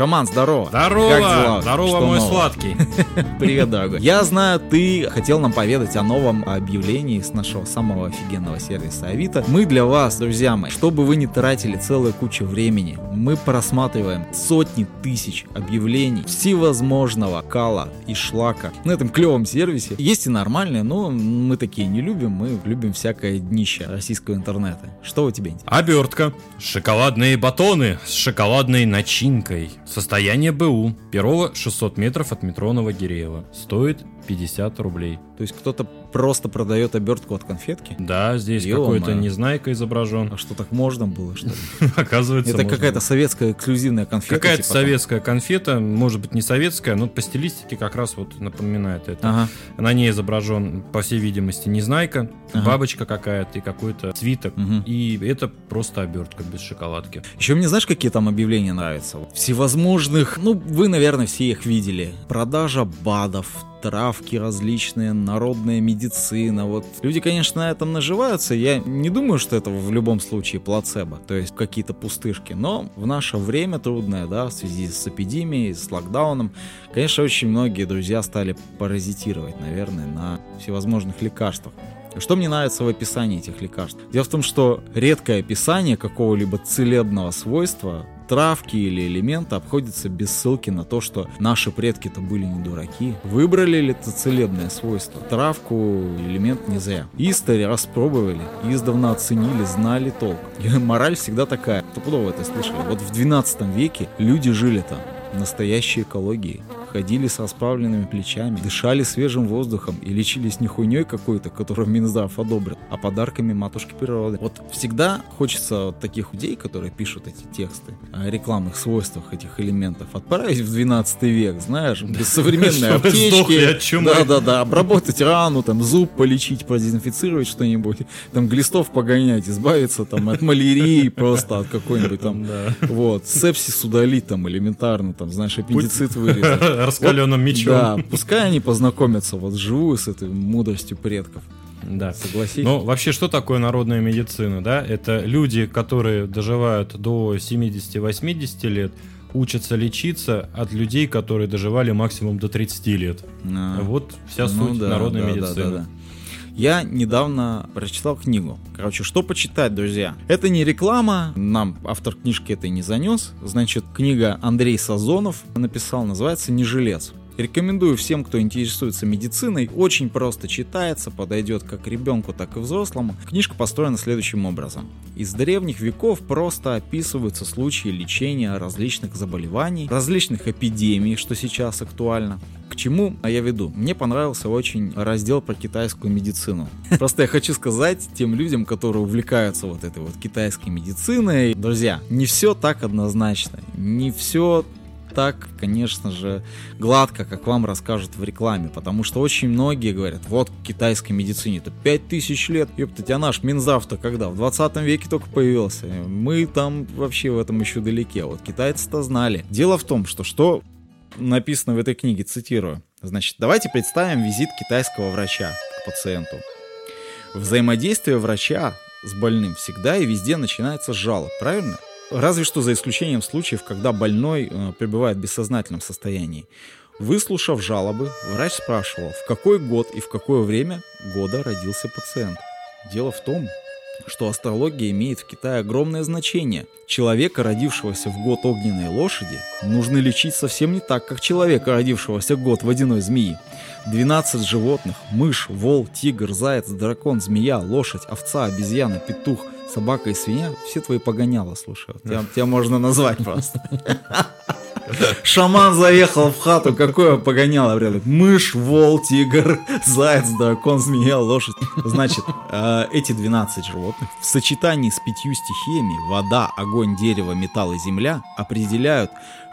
Шаман, здорово. Здорово, Как дела? здорово, Что мой нового? сладкий. Привет, дорогой. Я знаю, ты хотел нам поведать о новом объявлении с нашего самого офигенного сервиса Авито. Мы для вас, друзья мои, чтобы вы не тратили целую кучу времени, мы просматриваем сотни тысяч объявлений всевозможного кала и шлака на этом клевом сервисе. Есть и нормальные, но мы такие не любим, мы любим всякое днище российского интернета. Что у тебя интересно? Обертка. Шоколадные батоны с шоколадной начинкой. Состояние БУ. Перово 600 метров от метро Новогиреево. Стоит 50 рублей. То есть кто-то просто продает обертку от конфетки? Да, здесь какой-то незнайка изображен. А что так можно было, что ли? Оказывается, Это какая-то советская эксклюзивная конфета. Какая-то типа советская конфета, может быть не советская, но по стилистике как раз вот напоминает это. Ага. На ней изображен, по всей видимости, незнайка, бабочка какая-то и какой-то свиток. И это просто обертка без шоколадки. Еще мне знаешь, какие там объявления нравятся? Всевозможных, ну, вы, наверное, все их видели. Продажа БАДов, травки различные, народная медицина. Вот люди, конечно, на этом наживаются. Я не думаю, что это в любом случае плацебо, то есть какие-то пустышки. Но в наше время трудное, да, в связи с эпидемией, с локдауном, конечно, очень многие друзья стали паразитировать, наверное, на всевозможных лекарствах. Что мне нравится в описании этих лекарств? Дело в том, что редкое описание какого-либо целебного свойства травки или элемента обходится без ссылки на то, что наши предки-то были не дураки. Выбрали ли это целебное свойство? Травку, элемент не зря. Истори распробовали, издавна оценили, знали толк. И мораль всегда такая. Вы это слышали. Вот в 12 веке люди жили там настоящей экологией. Ходили с расправленными плечами, дышали свежим воздухом и лечились не хуйней какой-то, которую Минздрав одобрил, а подарками матушки природы. Вот всегда хочется вот таких людей, которые пишут эти тексты о рекламных свойствах этих элементов, отправить в 12 век, знаешь, без современной аптечки. Да-да-да, обработать рану, там, зуб полечить, продезинфицировать что-нибудь, там, глистов погонять, избавиться там от малярии просто, от какой-нибудь там вот, сепсис удалить там элементарно, там, знаешь, аппендицит вырезать. Раскаленным мечом. Да, пускай они познакомятся вот вживую с этой мудростью предков. Да. Согласись? Ну, вообще, что такое народная медицина, да? Это люди, которые доживают до 70-80 лет, учатся лечиться от людей, которые доживали максимум до 30 лет. А, Вот вся ну суть да, народной да, да, медицины. да, да. Я недавно прочитал книгу. Короче, что почитать, друзья? Это не реклама, нам автор книжки это не занес. Значит, книга Андрей Сазонов написал, называется «Не жилец». Рекомендую всем, кто интересуется медициной. Очень просто читается, подойдет как ребенку, так и взрослому. Книжка построена следующим образом. Из древних веков просто описываются случаи лечения различных заболеваний, различных эпидемий, что сейчас актуально. К чему я веду? Мне понравился очень раздел про китайскую медицину. Просто я хочу сказать тем людям, которые увлекаются вот этой вот китайской медициной, друзья, не все так однозначно, не все так, конечно же, гладко, как вам расскажут в рекламе, потому что очень многие говорят, вот к китайской медицине это 5000 лет, ёптать, а наш Минздрав-то когда? В 20 веке только появился, мы там вообще в этом еще далеки, а вот китайцы-то знали. Дело в том, что что написано в этой книге, цитирую, значит, давайте представим визит китайского врача к пациенту. Взаимодействие врача с больным всегда и везде начинается с жалоб, правильно? Разве что за исключением случаев, когда больной э, пребывает в бессознательном состоянии. Выслушав жалобы, врач спрашивал, в какой год и в какое время года родился пациент. Дело в том, что астрология имеет в Китае огромное значение. Человека, родившегося в год огненной лошади, нужно лечить совсем не так, как человека, родившегося в год водяной змеи. 12 животных – мышь, вол, тигр, заяц, дракон, змея, лошадь, овца, обезьяна, петух, собака и свинья – все твои погоняла, слушай. Тебя, тебя можно назвать просто. Шаман заехал в хату, какое погоняло, блядь. Мышь, вол, тигр, заяц, дракон, змея, лошадь. Значит, э, эти 12 животных в сочетании с пятью стихиями вода, огонь, дерево, металл и земля определяют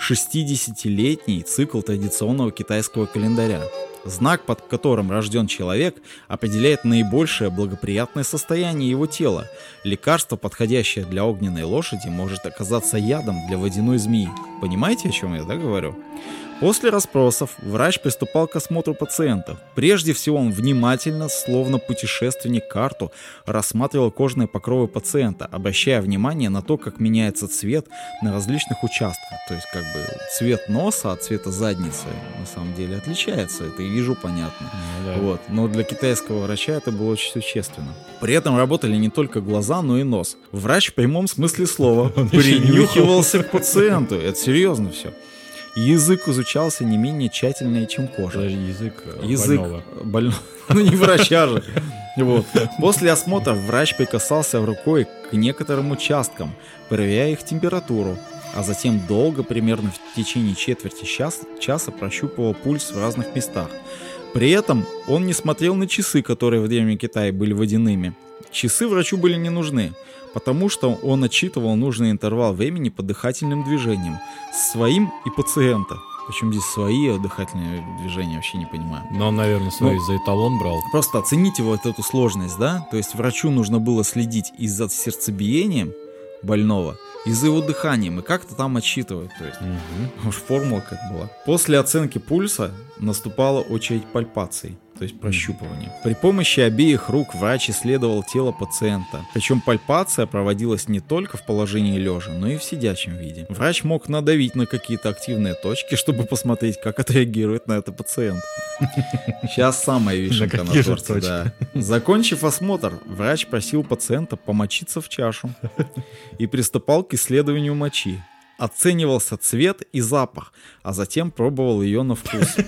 60-летний цикл традиционного китайского календаря. Знак, под которым рожден человек, определяет наибольшее благоприятное состояние его тела. Лекарство, подходящее для огненной лошади, может оказаться ядом для водяной змеи. Понимаете, о чем я да, говорю? После расспросов врач приступал к осмотру пациента. Прежде всего он внимательно, словно путешественник карту, рассматривал кожные покровы пациента, обращая внимание на то, как меняется цвет на различных участках. То есть как бы цвет носа от цвета задницы на самом деле отличается. Это и вижу понятно. Ну, да. Вот. Но для китайского врача это было очень существенно. При этом работали не только глаза, но и нос. Врач в прямом смысле слова принюхивался к пациенту. Это серьезно все. Язык изучался не менее тщательнее, чем кожа. Подожди, язык, э, Язык больного. больного. Ну не врача же. Вот. После осмотра врач прикасался рукой к некоторым участкам, проверяя их температуру, а затем долго, примерно в течение четверти час- часа, прощупывал пульс в разных местах. При этом он не смотрел на часы, которые в Древнем Китае были водяными. Часы врачу были не нужны, потому что он отчитывал нужный интервал времени по дыхательным движениям, своим и пациента. Причем здесь свои дыхательные движения, вообще не понимаю. Но он, наверное, свой Ну, за эталон брал. Просто оцените вот эту сложность, да? То есть врачу нужно было следить и за сердцебиением больного, и за его дыханием, и как-то там отсчитывать. То есть Мгм. уж формула как была. После оценки пульса наступала очередь пальпаций, то есть прощупывания. При помощи обеих рук врач исследовал тело пациента. Причем пальпация проводилась не только в положении лежа, но и в сидячем виде. Врач мог надавить на какие-то активные точки, чтобы посмотреть, как отреагирует на это пациент. Сейчас самая вишенка на, же торте, да. Закончив осмотр, врач просил пациента помочиться в чашу и приступал к исследованию мочи. Оценивался цвет и запах, а затем пробовал ее на вкус.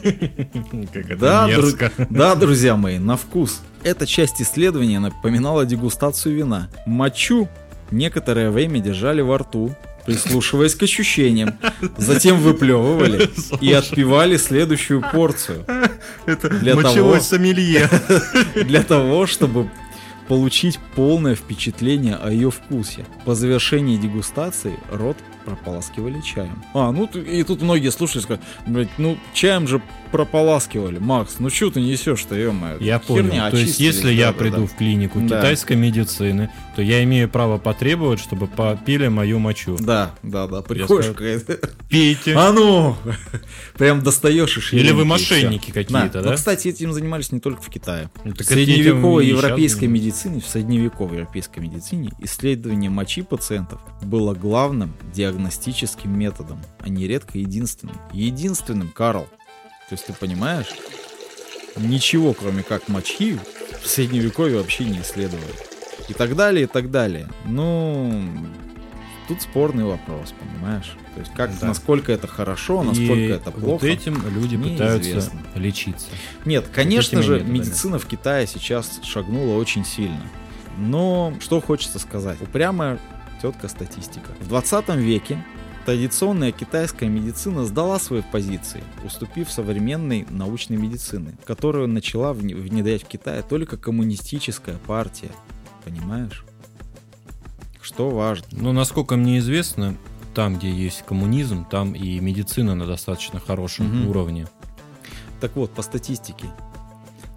Да, дру- да, друзья мои, на вкус. Эта часть исследования напоминала дегустацию вина. Мочу некоторое время держали во рту, прислушиваясь к ощущениям. Затем выплевывали и отпивали следующую порцию. Это Для мочевой того- сомелье. Для того, чтобы получить полное впечатление о ее вкусе. По завершении дегустации рот прополаскивали чаем. А, ну и тут многие слушают, скажут, блядь, ну чаем же прополаскивали. Макс, ну что ты несешь-то, ё Я понял. То есть, если я да, да, приду да. в клинику Да. китайской медицины, то я имею право потребовать, чтобы попили мою мочу. Да, да, да, приходишь скажу, какая-то- Пейте. А ну! Прям достаешь и Или вы и мошенники какие-то, да? Ну, кстати, этим занимались не только в Китае. Ну, В так это средневековой и щас европейской занимаются. медицине, в средневековой европейской медицине исследование мочи пациентов было главным диагностическим методом, а нередко единственным. Единственным, Карл. То есть ты понимаешь, ничего кроме как мочи в средневековье вообще не исследовали. И так далее, и так далее. Ну, тут спорный вопрос, понимаешь? То есть как, Да. насколько это хорошо, И насколько это вот плохо. этим люди пытаются неизвестно. лечиться. Нет, конечно же, методами. медицина в Китае сейчас шагнула очень сильно. Но что хочется сказать? Упрямая тетка статистика. В 20 веке традиционная китайская медицина сдала свои позиции, уступив современной научной медицины, которую начала вне- внедрять в Китае только коммунистическая партия. Понимаешь? Что важно? Но насколько мне известно, там, где есть коммунизм, там и медицина на достаточно хорошем Мгм. уровне. Так вот, по статистике,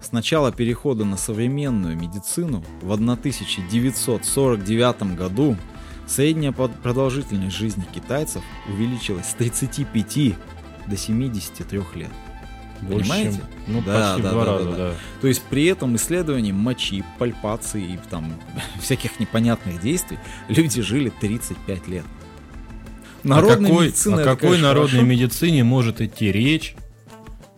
с начала перехода на современную медицину в 1949 году средняя продолжительность жизни китайцев увеличилась с 35 до 73 лет. Больше, Понимаете? ну, Да, почти да, в два да, раза, да, да. То есть при этом исследовании мочи, пальпации и там всяких непонятных действий люди жили 35 лет. Народная о какой, медицина о какой конечно, народной хорошо. медицине может идти речь,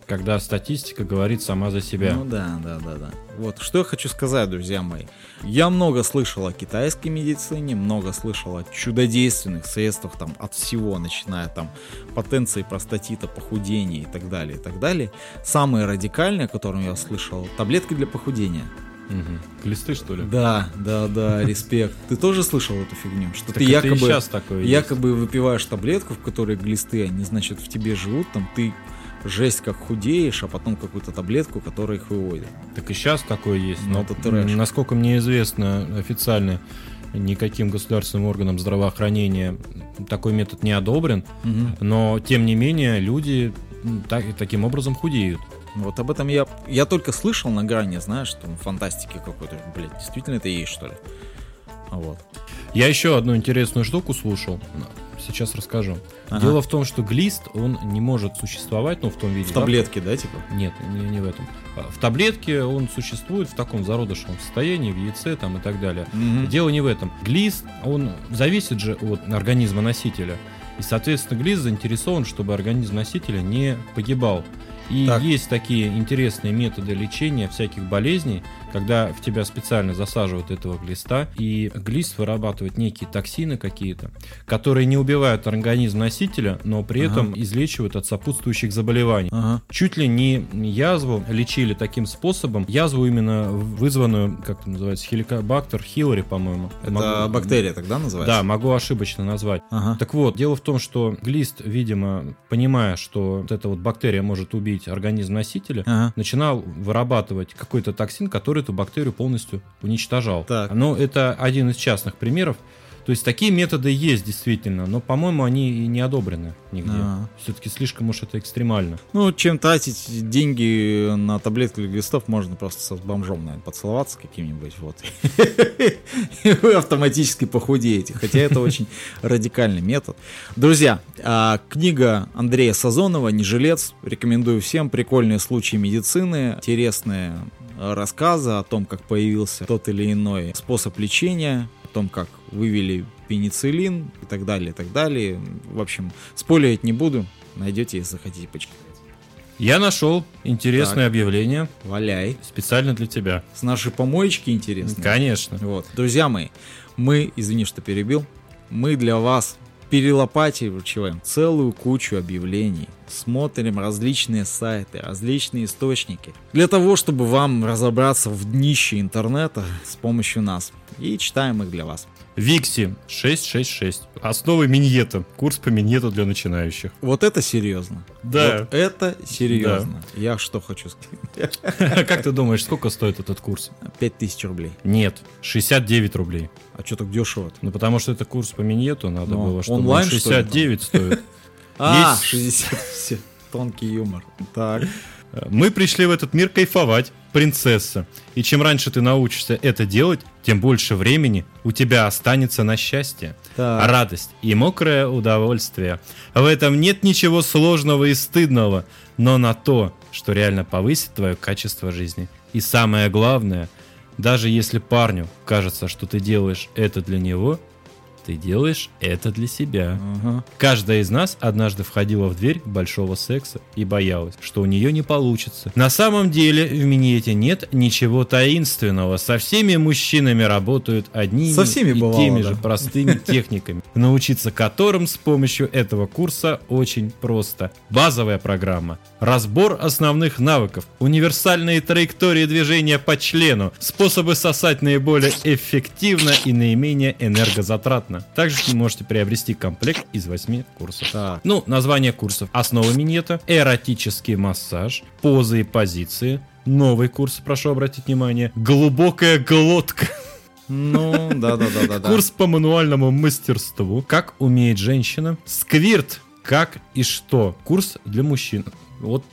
когда статистика говорит сама за себя? Ну да, да, да, да. Вот что я хочу сказать, друзья мои. Я много слышал о китайской медицине, много слышал о чудодейственных средствах там от всего, начиная там потенции простатита, похудения и так далее, и так далее. Самое радикальное, о котором я слышал, таблетки для похудения. Мгм. Глисты, что ли? Да, да, да, респект. Ты тоже слышал эту фигню? Что Так ты якобы, такое есть. якобы выпиваешь таблетку, в которой глисты, они, значит, в тебе живут, там ты жесть как худеешь, а потом какую-то таблетку, которая их выводит. Так и сейчас такое есть. Ну, Но, это трэш. насколько мне известно, официально никаким государственным органом здравоохранения такой метод не одобрен, Мгм. но тем не менее люди так- таким образом худеют. Вот об этом я, я только слышал на грани, знаешь, там фантастики какой-то. Блять, действительно это есть, что ли? Вот. Я еще одну интересную штуку слушал. Сейчас расскажу. Ага. Дело в том, что глист, он не может существовать, ну, в том виде. В да? таблетке, да, типа? Нет, не, не в этом. А, В таблетке он существует в таком зародышевом состоянии, в яйце там и так далее. Мгм. Дело не в этом. Глист, он зависит же от организма носителя. И, соответственно, глист заинтересован, чтобы организм носителя не погибал. И Так. есть такие интересные методы лечения всяких болезней, когда в тебя специально засаживают этого глиста, и глист вырабатывает некие токсины какие-то, которые не убивают организм носителя, но при Ага. этом излечивают от сопутствующих заболеваний. Ага. Чуть ли не язву лечили таким способом. Язву именно вызванную, как это называется, хеликобактер хилори, по-моему. Это Могу- бактерия тогда называется? Да, могу ошибочно назвать. Ага. Так вот, дело в том, что глист, видимо, понимая, что вот эта вот бактерия может убить организм носителя, Ага. начинал вырабатывать какой-то токсин, который эту бактерию полностью уничтожал. Так. Но это один из частных примеров. То есть такие методы есть действительно, но, по-моему, они и не одобрены нигде. А. Все-таки слишком уж это экстремально. Ну, чем тратить деньги на таблетки для глистов, можно просто с бомжом, наверное, поцеловаться каким-нибудь, вот. И вы автоматически похудеете, хотя это очень радикальный метод. Друзья, а, книга Андрея Сазонова «Не жилец». Рекомендую всем. Прикольные случаи медицины, интересные рассказы о том, как появился тот или иной способ лечения, о том, как вывели пенициллин и так далее, и так далее. В общем, спойлерить не буду. Найдете, если захотите почитать. Я нашел интересное Так. объявление Валяй. специально для тебя. С нашей помоечки интересно. Конечно. Вот. Друзья мои, мы, извини, что перебил, мы для вас перелопативаем целую кучу объявлений, смотрим различные сайты, различные источники, для того, чтобы вам разобраться в днище интернета с помощью нас. И читаем их для вас. Викси 666. Основы миньета. Курс по миньету для начинающих. Вот это серьезно. Да. Вот это серьезно. Я что хочу сказать? Как ты думаешь, сколько стоит этот курс? 5000 рублей. Нет, 69 рублей. А что так дешево Ну, потому что это курс по миньету, надо Ну, было, чтобы онлайн, он что ли, там? 69 стоит. А, Есть- 60. Все. Тонкий юмор. Так. Мы пришли в этот мир кайфовать, принцесса. И чем раньше ты научишься это делать, тем больше времени у тебя останется на счастье. Так. Радость и мокрое удовольствие. В этом нет ничего сложного и стыдного, но на то, что реально повысит твое качество жизни. И самое главное, даже если парню кажется, что ты делаешь это для него, ты делаешь это для себя. Ага. Каждая из нас однажды входила в дверь большого секса и боялась, что у нее не получится. На самом деле в миньете нет ничего таинственного. Со всеми мужчинами работают одними Со всеми и бывало, теми да. же простыми техниками, научиться которым с помощью этого курса очень просто. Базовая программа, разбор основных навыков, универсальные траектории движения по члену, способы сосать наиболее эффективно и наименее энергозатратно. Также вы можете приобрести комплект из 8 курсов. Так. Ну, название курсов. Основа минета, эротический массаж, позы и позиции. Новый курс, прошу обратить внимание, глубокая глотка. Ну, да-да-да-да. Курс по мануальному мастерству. Как умеет женщина. Сквирт. Как и что. Курс для мужчин. Вот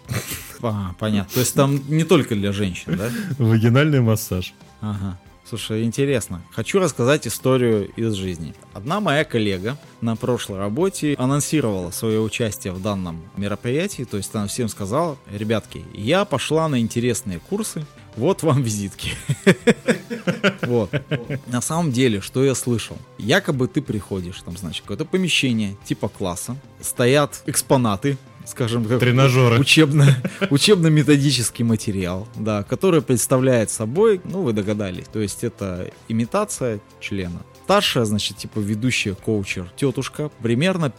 А, понятно. То есть там не только для женщин, да? вагинальный массаж. Ага. Слушай, интересно. Хочу рассказать историю из жизни. Одна моя коллега на прошлой работе анонсировала свое участие в данном мероприятии, то есть она всем сказала, ребятки, я пошла на интересные курсы, вот вам визитки. Вот. На самом деле, что я слышал? Якобы ты приходишь, там, значит, какое-то помещение типа класса, стоят экспонаты, скажем, как Тренажеры. учебно, учебно-методический материал, да, который представляет собой, ну, вы догадались, то есть это имитация члена. Старшая, значит, типа ведущая коучер, тетушка, примерно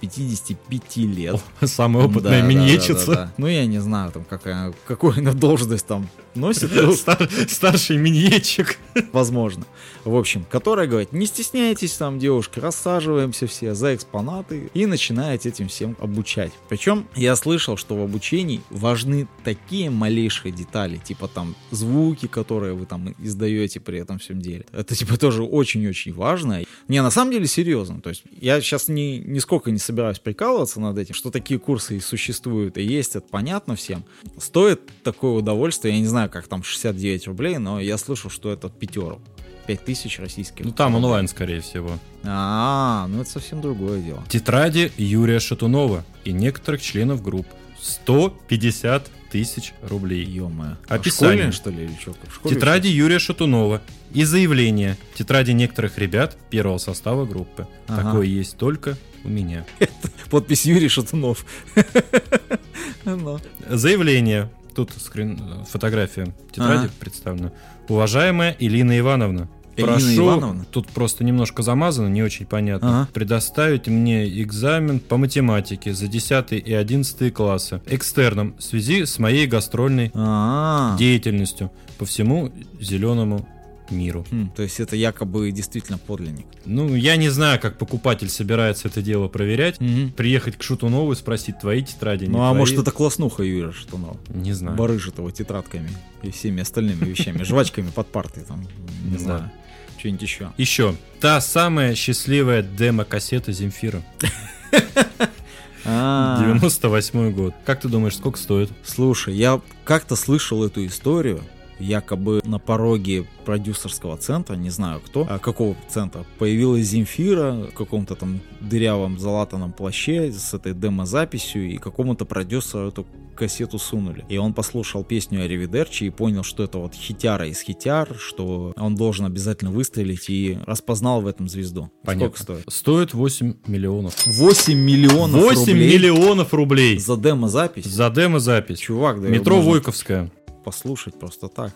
50-55 лет. Самая опытная Да, да, миньетчица. да, да, да. Ну, я не знаю, там, какая, какую она должность там носит, ну, Стар- Старший миньетчик. возможно. В общем, которая говорит, не стесняйтесь там, девушки, рассаживаемся все за экспонаты и начинает этим всем обучать. Причем я слышал, что в обучении важны такие малейшие детали, типа там звуки, которые вы там издаете при этом всем деле. Это типа тоже очень-очень важно. Не, на самом деле серьезно. То есть я сейчас ни, нисколько не собираюсь прикалываться над этим, что такие курсы и существуют и есть, это понятно всем. Стоит такое удовольствие, я не знаю, как там 69 рублей, но я слышу, что это пятеру. 5000 российских. Ну там онлайн, скорее всего. А, ну это совсем другое дело. Тетради Юрия Шатунова и некоторых членов групп. 150 тысяч рублей. Ё-моё. Описание. А школьные, что ли, или что? В школе Тетради Юрия Шатунова и заявление. Тетради некоторых ребят первого состава группы. Ага. Такое есть только у меня. учишь? Подпись Юрий Шатунов. Ну. Заявление. Тут скрин... фотография тетради Ага. представлена. Уважаемая Илина Ивановна, прошу, Ивановна? тут просто немножко замазано, не очень понятно, Ага. предоставить мне экзамен по математике за 10 и 11 классы экстерном в связи с моей гастрольной А, деятельностью по всему зеленому миру. хм, то есть это якобы действительно подлинник. Ну, я не знаю, как покупатель собирается это дело проверять. Мгм. Приехать к Шутунову и спросить, твои тетради, не Ну а твои? может это класснуха Юрия Шатунова? Не знаю. Барыжит его тетрадками и всеми остальными вещами, жвачками под партой там, не знаю, что-нибудь еще. Еще. Та самая счастливая демо-кассета Земфира. А, 98 год. Как ты думаешь, сколько стоит? Слушай, я как-то слышал эту историю, якобы на пороге продюсерского центра, не знаю кто, а какого центра, появилась Земфира в каком-то там дырявом залатанном плаще с этой демо-записью, и какому-то продюсеру эту кассету сунули. И он послушал песню Аривидерчи и понял, что это вот хитяра из хитяр, что он должен обязательно выстрелить и распознал в этом звезду. Сколько стоит? Стоит 8 миллионов. 8 миллионов 8 рублей миллионов рублей за демо-запись? за демо-запись. Чувак, да Метро можно Войковская. Послушать просто так.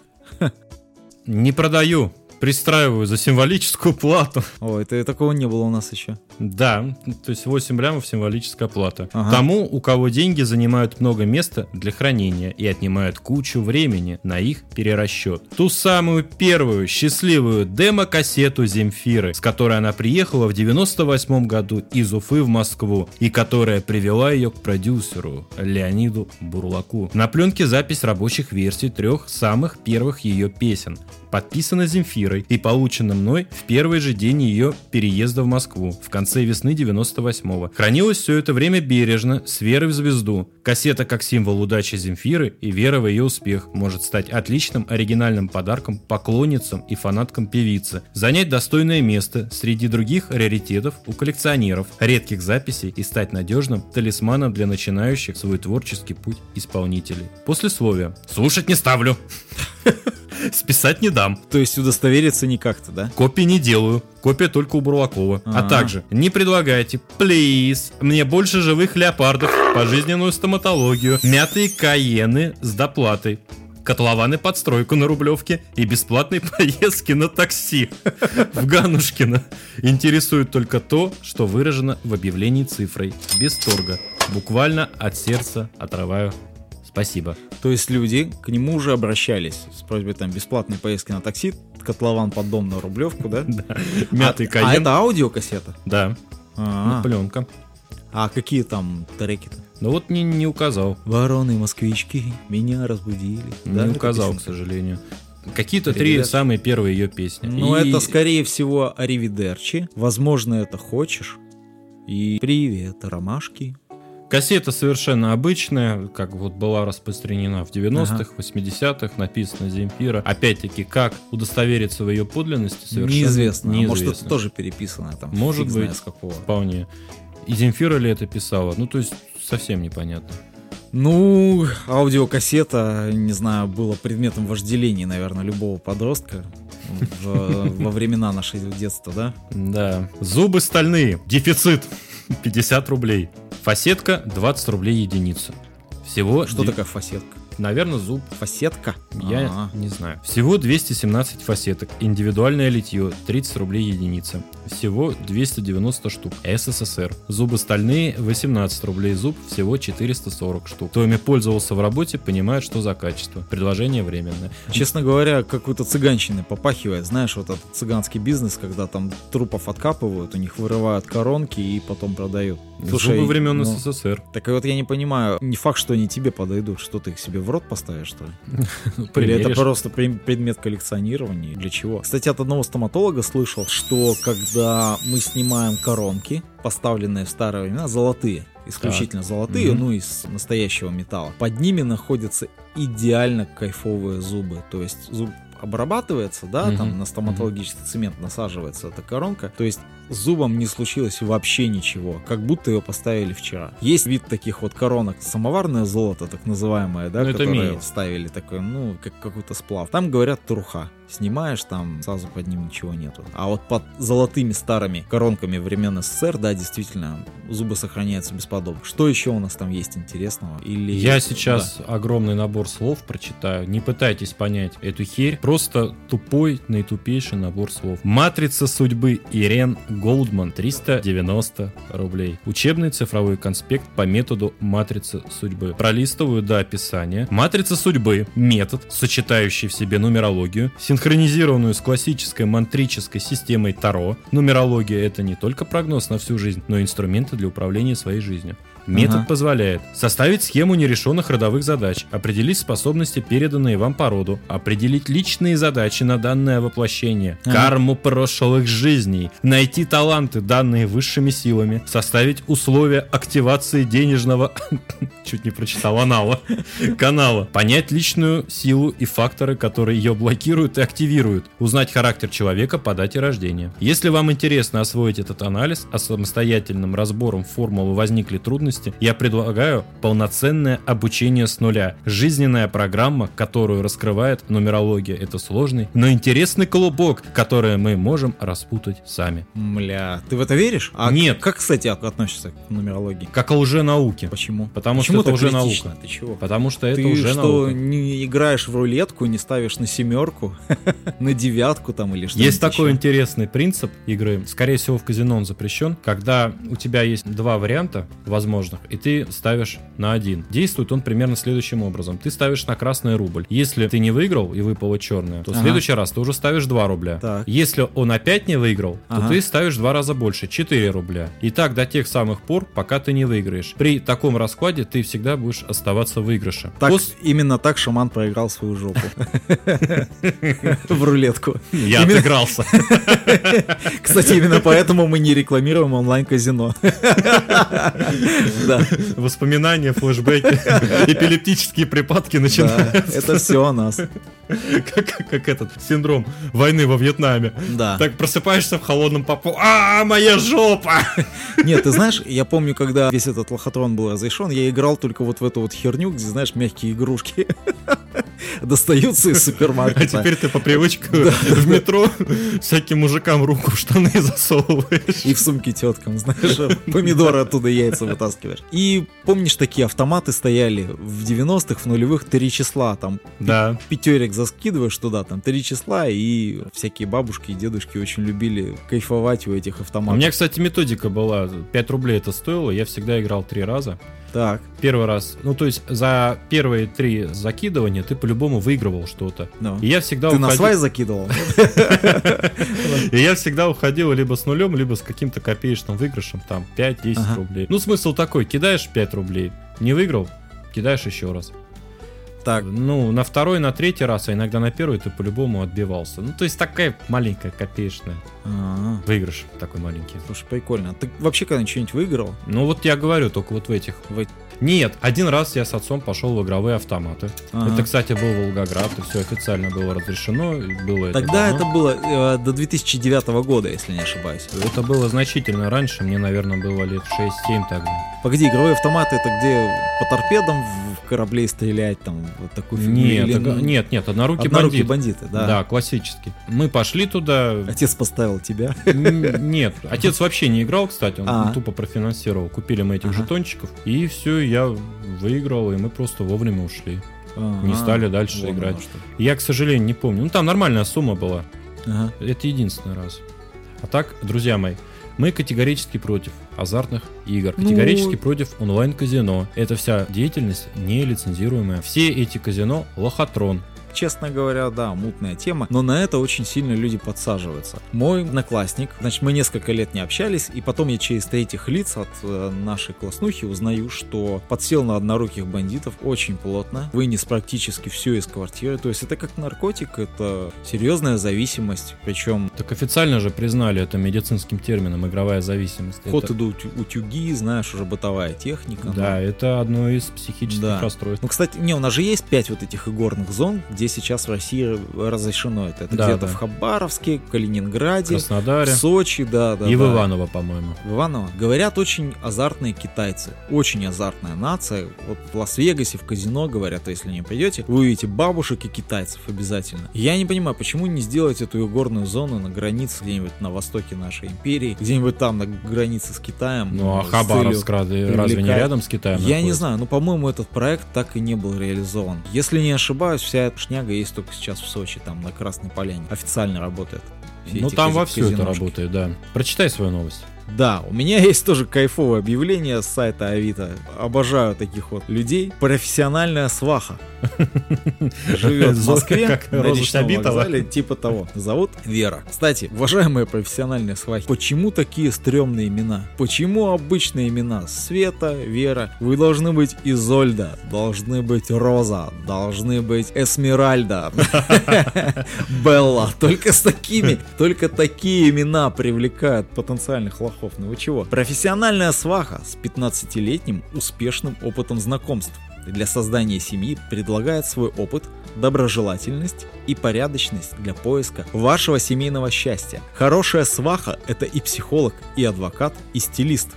Не продаю. Пристраиваю за символическую плату. О, это такого не было у нас еще. Да, то есть 8 лямов символическая плата. Ага. Тому, у кого деньги занимают много места для хранения и отнимают кучу времени на их перерасчет. Ту самую первую счастливую демо-кассету Земфиры, с которой она приехала в 98 году из Уфы в Москву и которая привела ее к продюсеру Леониду Бурлаку. На пленке запись рабочих версий трех самых первых ее песен, подписана Земфирой и получена мной в первый же день ее переезда в Москву, в конце весны 98-го. Хранилось все это время бережно, с верой в звезду. Кассета как символ удачи Земфиры и вера в ее успех может стать отличным оригинальным подарком поклонницам и фанаткам певицы, занять достойное место среди других раритетов у коллекционеров, редких записей и стать надежным талисманом для начинающих свой творческий путь исполнителей. Послесловие. Слушать не ставлю. Списать не дам. То есть удостовериться не как-то, да? Копии не делаю. Копия только у Бурлакова. А А. также не предлагайте, плиз, мне больше живых леопардов, пожизненную стоматологию, мятые каены с доплатой. Котлованы под стройку на Рублевке и бесплатные поездки на такси в Ганушкино. Интересует только то, что выражено в объявлении цифрой, без торга. Буквально от сердца отрываю. Спасибо. То есть люди к нему уже обращались с просьбой там бесплатной поездки на такси, котлован под дом на Рублевку, да? Мятый а, а каен. это аудиокассета? Да, А, пленка. а какие там треки-то? Ну вот не, не указал. Вороны москвички меня разбудили. Не Да, указал, к сожалению. Какие-то три самые первые ее песни. Ну, И- это скорее всего Аривидерчи. Возможно, это хочешь. И привет, ромашки. Кассета совершенно обычная, как вот была распространена в 90-х, 80-х, написана Земфира. Опять-таки, как удостовериться в ее подлинности, совершенно Неизвестно. А неизвестно. может, это тоже переписано там. Может быть. с какого. Вполне. И Земфира ли это писала? Ну, то есть, совсем непонятно. Ну, аудиокассета, не знаю, была предметом вожделения, наверное, любого подростка в- во времена нашего детства, да? Да. Зубы стальные. Дефицит. 50 рублей. Фасетка 20 рублей единица. Всего... Что дв- такое фасетка? Наверное, зуб Фасетка? Я А, не знаю. Всего 217 фасеток. Индивидуальное литье 30 рублей единица. Всего 290 штук. СССР. Зубы стальные 18 рублей зуб. Всего 440 штук. Кто ими пользовался в работе, понимает, что за качество. Предложение временное. Честно говоря, какой-то цыганщины попахивает. Знаешь, вот этот цыганский бизнес, когда там трупов откапывают, у них вырывают коронки и потом продают. Зубы времен ну, СССР. Так вот я не понимаю, не факт, что они тебе подойдут, что ты их себе в рот поставишь, что ли? Или это просто предмет коллекционирования? Для чего? Кстати, от одного стоматолога слышал, что когда мы снимаем коронки, поставленные в старые времена, золотые, исключительно золотые, Мгм. ну из настоящего металла, под ними находятся идеально кайфовые зубы. То есть зуб обрабатывается, да, Мгм, там на стоматологический цемент насаживается эта коронка, то есть с зубом не случилось вообще ничего, как будто ее поставили вчера. Есть вид таких вот коронок, самоварное золото, так называемое, да, Ну, которое ставили такой, ну, как какой-то сплав. Там говорят труха. Снимаешь, там сразу под ним ничего нету. А вот под золотыми старыми коронками времен СССР, да, действительно, зубы сохраняются бесподобно. Что еще у нас там есть интересного? Или Я сейчас огромный набор слов прочитаю. Не пытайтесь понять эту херь. Просто тупой, наитупейший набор слов. Матрица судьбы Ирен Голдман 390 рублей. Учебный цифровой конспект по методу матрицы судьбы. Пролистываю до описания. Матрица судьбы – метод, сочетающий в себе нумерологию, синхронизированную с классической мантрической системой Таро. Нумерология – это не только прогноз на всю жизнь, но и инструменты для управления своей жизнью. Метод Ага. позволяет составить схему нерешенных родовых задач, определить способности, переданные вам по роду, определить личные задачи на данное воплощение, Ага. карму прошлых жизней, найти таланты, данные высшими силами, составить условия активации денежного, чуть не прочитал, анала, канала, понять личную силу и факторы, которые ее блокируют и активируют, узнать характер человека по дате рождения. Если вам интересно освоить этот анализ, а самостоятельным разбором формулы возникли трудности, я предлагаю полноценное обучение с нуля. Жизненная программа, которую раскрывает нумерология. Это сложный, но интересный клубок, который мы можем распутать сами. Мля, ты в это веришь? А Нет. Как, кстати, от- относишься к нумерологии? Как лженауке. Почему? Потому Почему что это уже наука. Ты чего? Потому что это Ты уже что, наука. не играешь в рулетку, не ставишь на семерку, на девятку там или что Есть такой интересный принцип игры, скорее всего в казино он запрещен, когда у тебя есть два варианта возможных, и ты ставишь на один. Действует он примерно следующим образом. Ты ставишь на красный рубль. Если ты не выиграл и выпало черное, то в Ага. следующий раз ты уже ставишь 2 рубля. Так. Если он опять не выиграл, то Ага. ты ставишь два раза больше, 4 рубля. И так до тех самых пор, пока ты не выиграешь. При таком раскладе ты всегда будешь оставаться в выигрыше. Так, Пос- именно так шаман проиграл свою жопу. В рулетку. Я отыгрался. Кстати, именно поэтому мы не рекламируем онлайн-казино. Воспоминания, флешбеки, эпилептические припадки начинаются. это все о нас. Как, как- этот синдром войны во Вьетнаме. Да. Так просыпаешься в холодном попу. А, моя жопа! Нет, ты знаешь, я помню, когда весь этот лохотрон был разрешен, я играл только вот в эту вот херню, где, знаешь, мягкие игрушки достаются из А супермаркета. теперь ты по привычке в метро всяким мужикам руку в штаны засовываешь. И в сумке теткам, знаешь, помидоры оттуда яйца вытаскиваешь. И помнишь, такие автоматы стояли в 90-х, в нулевых, три числа, там Да. пятерик заскидываешь туда, там три числа, и всякие бабушки и дедушки очень любили кайфовать у этих У автоматов. меня, кстати, методика была. 5 рублей это стоило. Я всегда играл три раза. Так, Первый раз. Ну, то есть за первые три закидывания ты по-любому выигрывал что-то. ну. И я всегда Ты на уходил- свай закидывал? И я всегда уходил либо с нулем, либо с каким-то копеечным выигрышем, там 5-10 Ага. рублей. Ну, смысл такой, кидаешь 5 рублей, не выиграл, кидаешь еще раз. Так, Ну, на второй, на третий раз, а иногда на первый ты по-любому отбивался. Ну, то есть такая маленькая копеечная а, выигрыш такой маленький. слушай, прикольно. А Ты вообще когда что-нибудь выиграл? Ну, вот я говорю, только вот в этих. В Нет, один раз я с отцом пошел в игровые автоматы. Ага. Это, кстати, был Волгоград, и все официально было разрешено. Было это Тогда давно. это было э, до 2009 года, если не ошибаюсь. Это было значительно раньше, мне, наверное, было лет 6-7 тогда. Погоди, игровые автоматы это где по торпедам кораблей стрелять, там, вот такую фигню? Нет, Или, ага, ну, нет, нет, однорукий однорукие бандит. бандиты, да. Да. классический. Мы пошли туда. Отец поставил тебя. Нет, отец вообще не играл, кстати, он А. тупо профинансировал. Купили мы этих жетончиков, и все, я выиграл, и мы просто вовремя ушли. Не стали дальше играть. Я, к сожалению, не помню. Ну, там нормальная сумма была. Это единственный раз. А так, друзья мои, мы категорически против азартных игр, Ну- категорически против онлайн-казино. Это вся деятельность не лицензируемая. Все эти казино – лохотрон. Честно говоря, да, мутная тема, но на это очень сильно люди подсаживаются. Мой одноклассник, значит, мы несколько лет не общались, и потом я через третьих лиц от э, нашей класснухи узнаю, что подсел на одноруких бандитов очень плотно, вынес практически все из квартиры, то есть это как наркотик, это серьезная зависимость, причем Так официально же признали это медицинским термином «игровая зависимость». вход Это- идут утюги, знаешь, уже бытовая техника. Да, это одно из психических Да. расстройств. Ну, кстати, не, у нас же есть пять вот этих игорных зон, где где сейчас в России разрешено это. Это Да, где-то да. в Хабаровске, Калининграде, В Краснодаре. в Сочи, да, да. и в да. Иваново, по-моему. В Иваново. Говорят, очень азартные китайцы. Очень азартная нация. Вот в Лас-Вегасе, в казино, говорят, если не пойдете, вы увидите бабушек и китайцев обязательно. Я не понимаю, почему не сделать эту игорную зону на границе где-нибудь на востоке нашей империи, где-нибудь там на границе с Китаем. Ну, а Хабаровск разве разве не рядом с Китаем Я не находится? знаю, но, по-моему, этот проект так и не был реализован. Если не ошибаюсь, вся эта шняга есть только сейчас в Сочи, там, на Красной Поляне. Официально работает. Все Ну, там кази- вовсю это работает, да. Прочитай свою новость. Да, у меня есть тоже кайфовое объявление с сайта Авито. Обожаю таких вот людей. Профессиональная сваха. Живет в Москве, Как на речном вокзале, типа того. Зовут Вера. Кстати, уважаемые профессиональные свахи, почему такие стрёмные имена? Почему обычные имена? Света, Вера. Вы должны быть Изольда, должны быть Роза, должны быть Эсмеральда, Белла. Только с такими, только такие имена привлекают потенциальных лохов. Ну вы чего? Профессиональная сваха с 15-летним успешным опытом знакомств для создания семьи предлагает свой опыт, доброжелательность и порядочность для поиска вашего семейного счастья. Хорошая сваха – это и психолог, и адвокат, и стилист.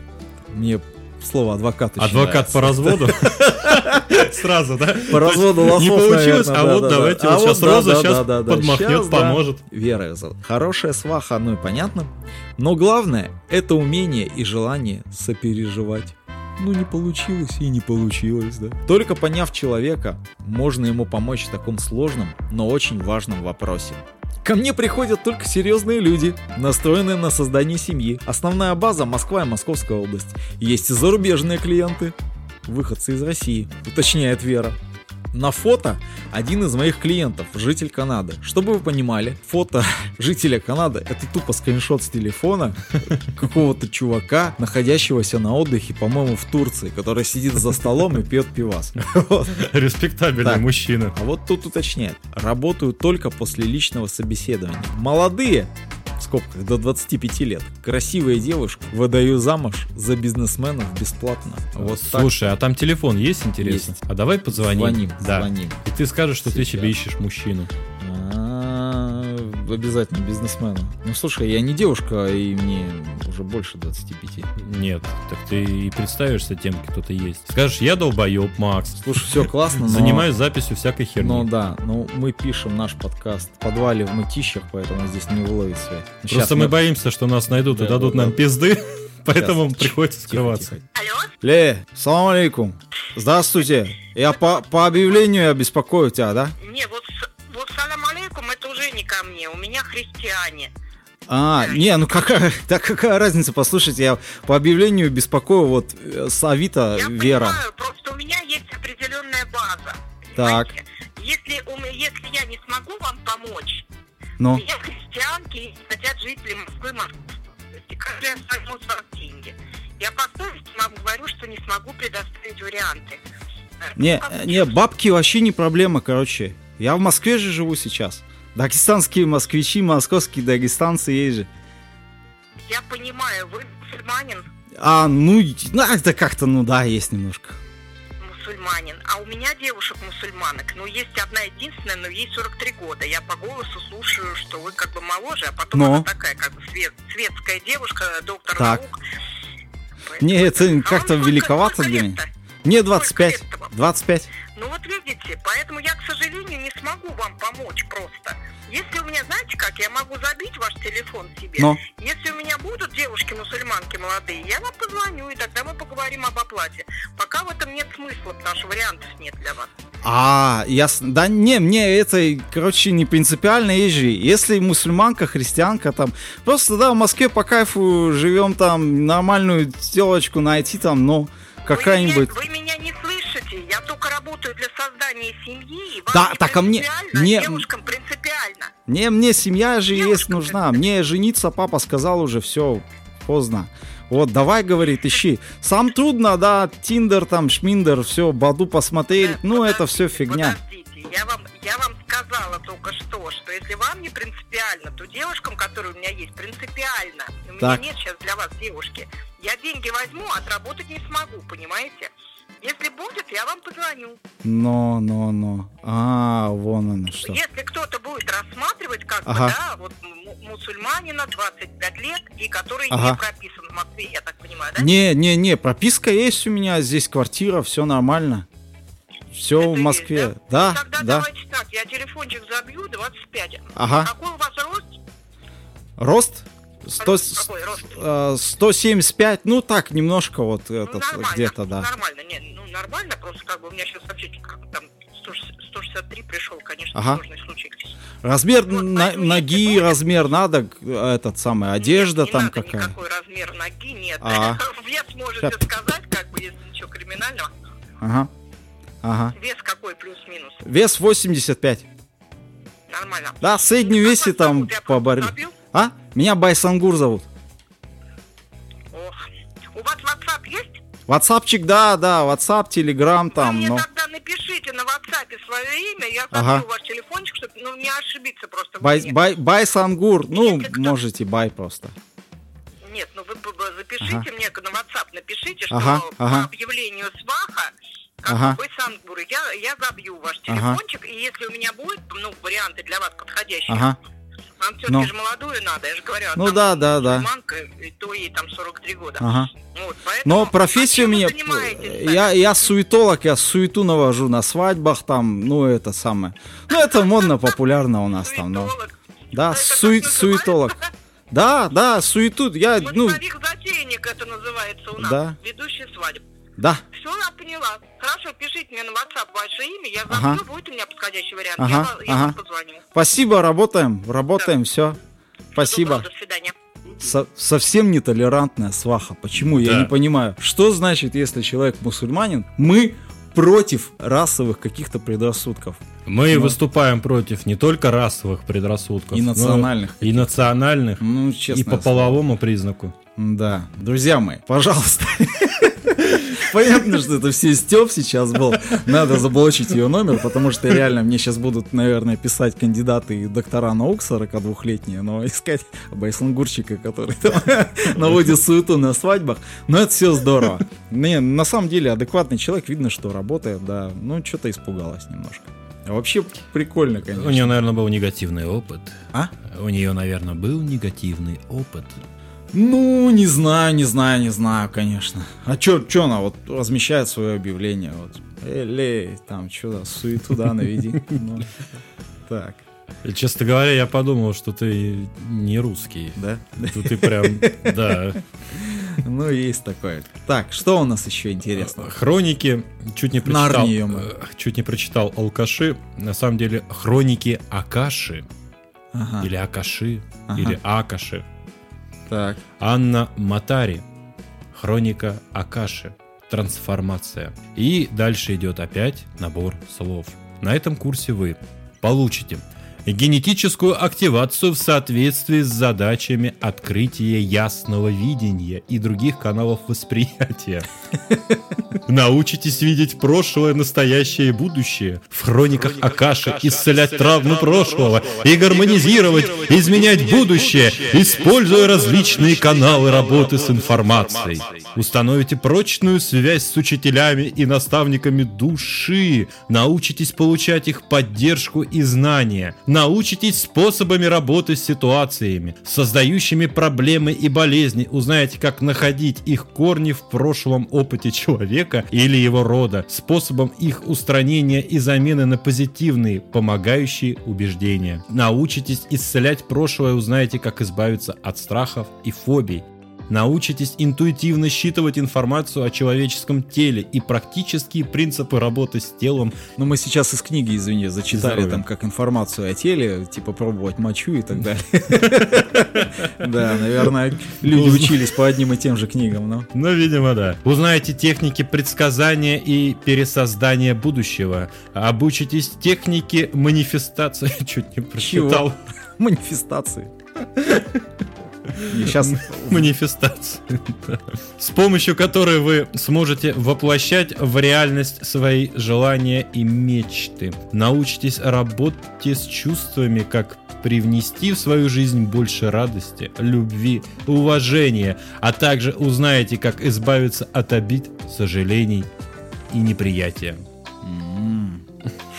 Мне слово адвокат очень Адвокат по разводу? Сразу, да? По разводу лохов, Не получилось, а вот давайте А вот сейчас Роза сейчас подмахнет, поможет. Вера зовут. Хорошая сваха, ну и понятно. Но главное – это умение и желание сопереживать. Ну не получилось и не получилось, да. Только поняв человека, можно ему помочь в таком сложном, но очень важном вопросе. Ко мне приходят только серьезные люди, настроенные на создание семьи. Основная база Москва и Московская область. Есть и зарубежные клиенты, выходцы из России, уточняет Вера. На фото один из моих клиентов, житель Канады. Чтобы вы понимали, фото жителя Канады это тупо скриншот с телефона какого-то чувака, находящегося на отдыхе, по-моему, в Турции, который сидит за столом и пьет пивас. Респектабельный мужчина. А вот тут уточняет. Работаю только после личного собеседования. Молодые, скобках, до 25 лет. Красивые девушки выдаю замуж за бизнесменов бесплатно. Вот так. Слушай, а там телефон есть, интересно? Есть. А давай позвоним. Звоним, Да. звоним. И ты скажешь, что ты Сейчас. себе ищешь мужчину. А, Обязательно бизнесмена. Ну слушай, я не девушка, и мне уже больше 25. Нет, так ты и представишься тем, кто ты есть. Скажешь, я долбоеб, Макс. Слушай, все классно, но... Занимаюсь записью всякой херни. Ну да, ну мы пишем наш подкаст в подвале в мытищах, поэтому здесь не выловить связь. Щас Просто мы боимся, что нас найдут и Да, дадут да, нам да. пизды, поэтому Тихо, приходится тихо, скрываться. тихо. Алло? Ле, салам алейкум. Здравствуйте. Я по, по объявлению я беспокою тебя, да? Не, вот не ко мне, у меня христиане. А, не, ну какая, да какая разница, послушайте, я по объявлению беспокою вот э, с Авито Я Вера. понимаю, просто у меня есть определенная база. Так. понимаете? Если, если я не смогу вам помочь, Ну, меня христианки хотят жители Москвы, Москвы. Как я возьму с вас деньги? Я по совести вам говорю, что не смогу предоставить варианты. Э, не, как не, бабки вообще не проблема, короче. Я в Москве же живу сейчас. Дагестанские москвичи, московские дагестанцы есть же. Я понимаю, вы мусульманин, А, ну, и- ну, это как-то, ну да, есть немножко. мусульманин, а у меня девушек мусульманок, ну, есть одна единственная, но ей 43 года. Я по голосу слушаю, что вы как бы моложе, а потом Но. она такая, как бы, свет- светская девушка, доктор Так. наук. Не, это А как-то великовато для меня. Мне Сколько 25. лет-то вам? 25. Телефон себе. Но. Если у меня будут девушки-мусульманки молодые, я вам позвоню, и тогда мы поговорим об оплате. Пока в этом нет смысла, потому что вариантов нет для вас. А, ясно. Да не, мне это, короче, не принципиально ежи. Если мусульманка, христианка, там, просто, да, в Москве по кайфу живем там, нормальную телочку найти там, ну, какая-нибудь... Вы меня, вы меня не слышите. Я только работаю для создания семьи. И вам Да, не так, а мне- принципиально, мне- девушкам принципиально. Не, мне семья же Девушка есть нужна. Мне жениться папа сказал уже, все, поздно. Вот, давай, говорит, ищи. Сам трудно, да, Тиндер, там, Шминдер, все, Баду посмотреть. Э, Ну, это все фигня. Подождите, я вам, я вам сказала только что, что если вам не принципиально, то девушкам, которые у меня есть, принципиально. У меня Так. нет сейчас для вас девушки. Я деньги возьму, а отработать не смогу, понимаете? Если будет, я вам позвоню. Но, но, но. А, вон оно что. Если кто-то будет рассматривать, как Ага. бы, да, вот му- мусульманина, 25 лет, и который Ага. не прописан в Москве, я так понимаю, да? Не, не, не, прописка есть у меня, здесь квартира, все нормально. Все Это в есть, Москве. Ну, Да, Тогда да. давайте так, я телефончик забью, 25. Ага. Какой у вас рост? Рост? 100, Рост какой рост? э, 175, ну так, немножко вот Ну, нормально, где-то, да. Нормально, не, ну, нормально, просто как бы у меня сейчас вообще там 160 163 пришел, конечно, Ага. сложный случай. Размер Вот, на- ноги, будет- размер надо, г- этот самый, одежда Нет, не там надо какая. никакой размер ноги, нет. А. Вес можете Щас. сказать, как бы, если ничего криминального. Ага. Ага. Вес какой плюс-минус? Вес 85. Нормально. Да, в среднем Как весе вас там по борьбе. А? Меня Байсангур зовут. Ох. У вас WhatsApp есть? Ватсапчик, да, да, Ватсап, Телеграм Вы там, мне но... тогда напишите на WhatsApp свое имя, я забью Ага. ваш телефончик, чтобы ну, не ошибиться просто. Бай, имени. бай, Байсангур, ну, Если кто- можете бай просто. Нет, ну вы запишите Ага. мне на WhatsApp, напишите, что Ага, по ага. объявлению сваха, как Ага. вы я, я забью ваш Ага. телефончик, и если у меня будет, ну, варианты для вас подходящие, Ага. Вам все-таки Ну. же молодую надо, я же говорю, Ну там да, да, да. и то ей там 43 года. Ага. Вот, поэтому, Но а профессия у меня... Я, я суетолог, я суету навожу на свадьбах там, ну, это самое. Ну, это модно, популярно у нас там. ну. Да, Ну, сует, суетолог. Да, да, суету. Я, ну, это называется у нас, Да. ведущий свадеб. Да. Все, я поняла. Хорошо, пишите мне на WhatsApp ваше имя, я Ага. забью, будет у меня подходящий вариант, Ага, я, я ага. вам позвоню. Спасибо, работаем, работаем, все. Спасибо. Доброго, до свидания. Со- совсем нетолерантная сваха. Почему? Я Да. не понимаю. Что значит, если человек мусульманин, мы против расовых каких-то предрассудков Мы Ну. выступаем против не только расовых предрассудков, и но национальных. и национальных, Ну, честно. и по половому признаку. Да, друзья мои, пожалуйста. Понятно, что это все Степ сейчас был. Надо заблочить ее номер, потому что реально мне сейчас будут, наверное, писать кандидаты и доктора наук 42-летние, но искать байсангурчика, который там наводит суету на свадьбах. Но это все здорово. Не, на самом деле адекватный человек, видно, что работает, да. Ну, что-то испугалась немножко. А вообще прикольно, У конечно. нее, наверное, был негативный опыт. А? У нее, наверное, был негативный опыт. Ну, не знаю, не знаю, не знаю, конечно. А чё, чё она вот размещает свое объявление? Вот, Элей, там, да, суету, да, наведи. Ну, Так, честно говоря, я подумал, что ты не русский. да? Ты прям, да. Ну, есть такое. Так, что у нас еще интересного? Хроники, чуть не прочитал, э, чуть не прочитал алкаши. На самом деле, хроники Акаши, Ага, или Акаши, Ага. или Акаши. Так. Анна Матари. Хроника Акаши. Трансформация. И дальше идет опять набор слов. На этом курсе вы получите генетическую активацию в соответствии с задачами открытия ясного видения и других каналов восприятия. Научитесь видеть прошлое, настоящее и будущее. В хрониках Акаши исцелять травмы прошлого и гармонизировать, изменять будущее, используя различные каналы работы с информацией. Установите прочную связь с учителями и наставниками души. Научитесь получать их поддержку и знания. Научитесь способами работы с ситуациями, создающими проблемы и болезни. Узнаете, как находить их корни в прошлом опыте человека или его рода, способом их устранения и замены на позитивные, помогающие убеждения. Научитесь исцелять прошлое, узнаете, как избавиться от страхов и фобий. Научитесь интуитивно считывать информацию о человеческом теле и практические принципы работы с телом. Ну, мы сейчас из книги, извини, зачитали Здоровья. там как информацию о теле, типа пробовать мочу и так далее. Да, наверное, люди учились по одним и тем же книгам, но... Ну, видимо, да. Узнаете техники предсказания и пересоздания будущего. Обучитесь технике манифестации. Чуть не прочитал. Манифестации. Сейчас Манифестации. С помощью которой вы сможете воплощать в реальность свои желания и мечты. Научитесь работе с чувствами, как привнести в свою жизнь больше радости, любви, уважения, а также узнаете, как избавиться от обид, сожалений и неприятия.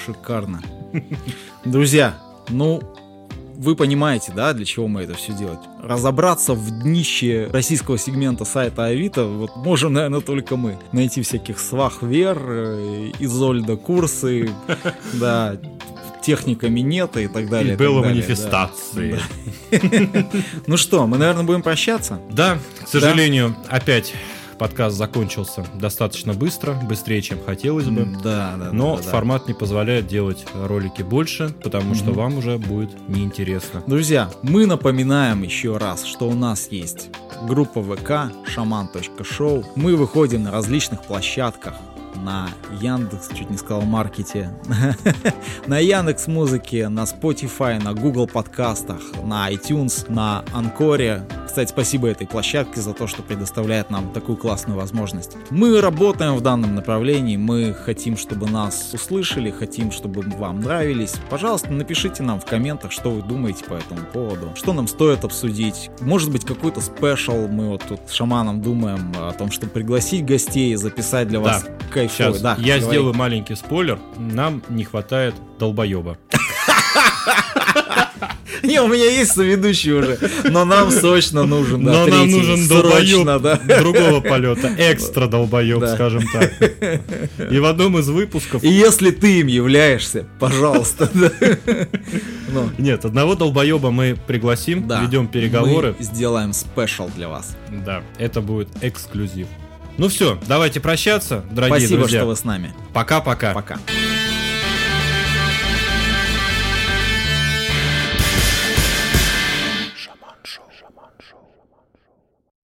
Шикарно. Друзья, ну, вы понимаете, да, для чего мы это все делать? Разобраться в днище российского сегмента сайта Авито, вот можем, наверное, только мы. Найти всяких свах Вер, э, Изольда Курсы, да, техника Минета и так далее. И было далее, манифестации. да. Ну что, мы, наверное, будем прощаться? Да, к сожалению, опять подкаст закончился достаточно быстро, быстрее, чем хотелось бы. Да, да. Но да, да. формат не позволяет делать ролики больше, потому что Мгм. вам уже будет неинтересно. Друзья, мы напоминаем еще раз, что у нас есть группа ВК шаман.шоу. Мы выходим на различных площадках на Яндекс, чуть не сказал, маркете, на Яндекс Музыке, на Spotify, на Google подкастах, на iTunes, на Анкоре. Кстати, спасибо этой площадке за то, что предоставляет нам такую классную возможность. Мы работаем в данном направлении, мы хотим, чтобы нас услышали, хотим, чтобы вам нравились. Пожалуйста, напишите нам в комментах, что вы думаете по этому поводу, что нам стоит обсудить. Может быть, какой-то спешл, мы вот тут с шаманом думаем о том, чтобы пригласить гостей, записать для вас Да. Кайфовый. Сейчас Да, я говори. сделаю маленький спойлер. Нам не хватает долбоеба. Не, у меня есть соведущий уже, но нам срочно нужен, да, Но нам третий. нужен Срочно, долбоеб да. другого полета. Экстра долбоеб, Да. скажем так. И в одном из выпусков... И если ты им являешься, пожалуйста. Ну, Нет, одного долбоеба мы пригласим, ведем переговоры. Сделаем спешл для вас. Да, это будет эксклюзив. Ну все, давайте прощаться, дорогие Спасибо, друзья. что вы с нами. Пока-пока. Пока.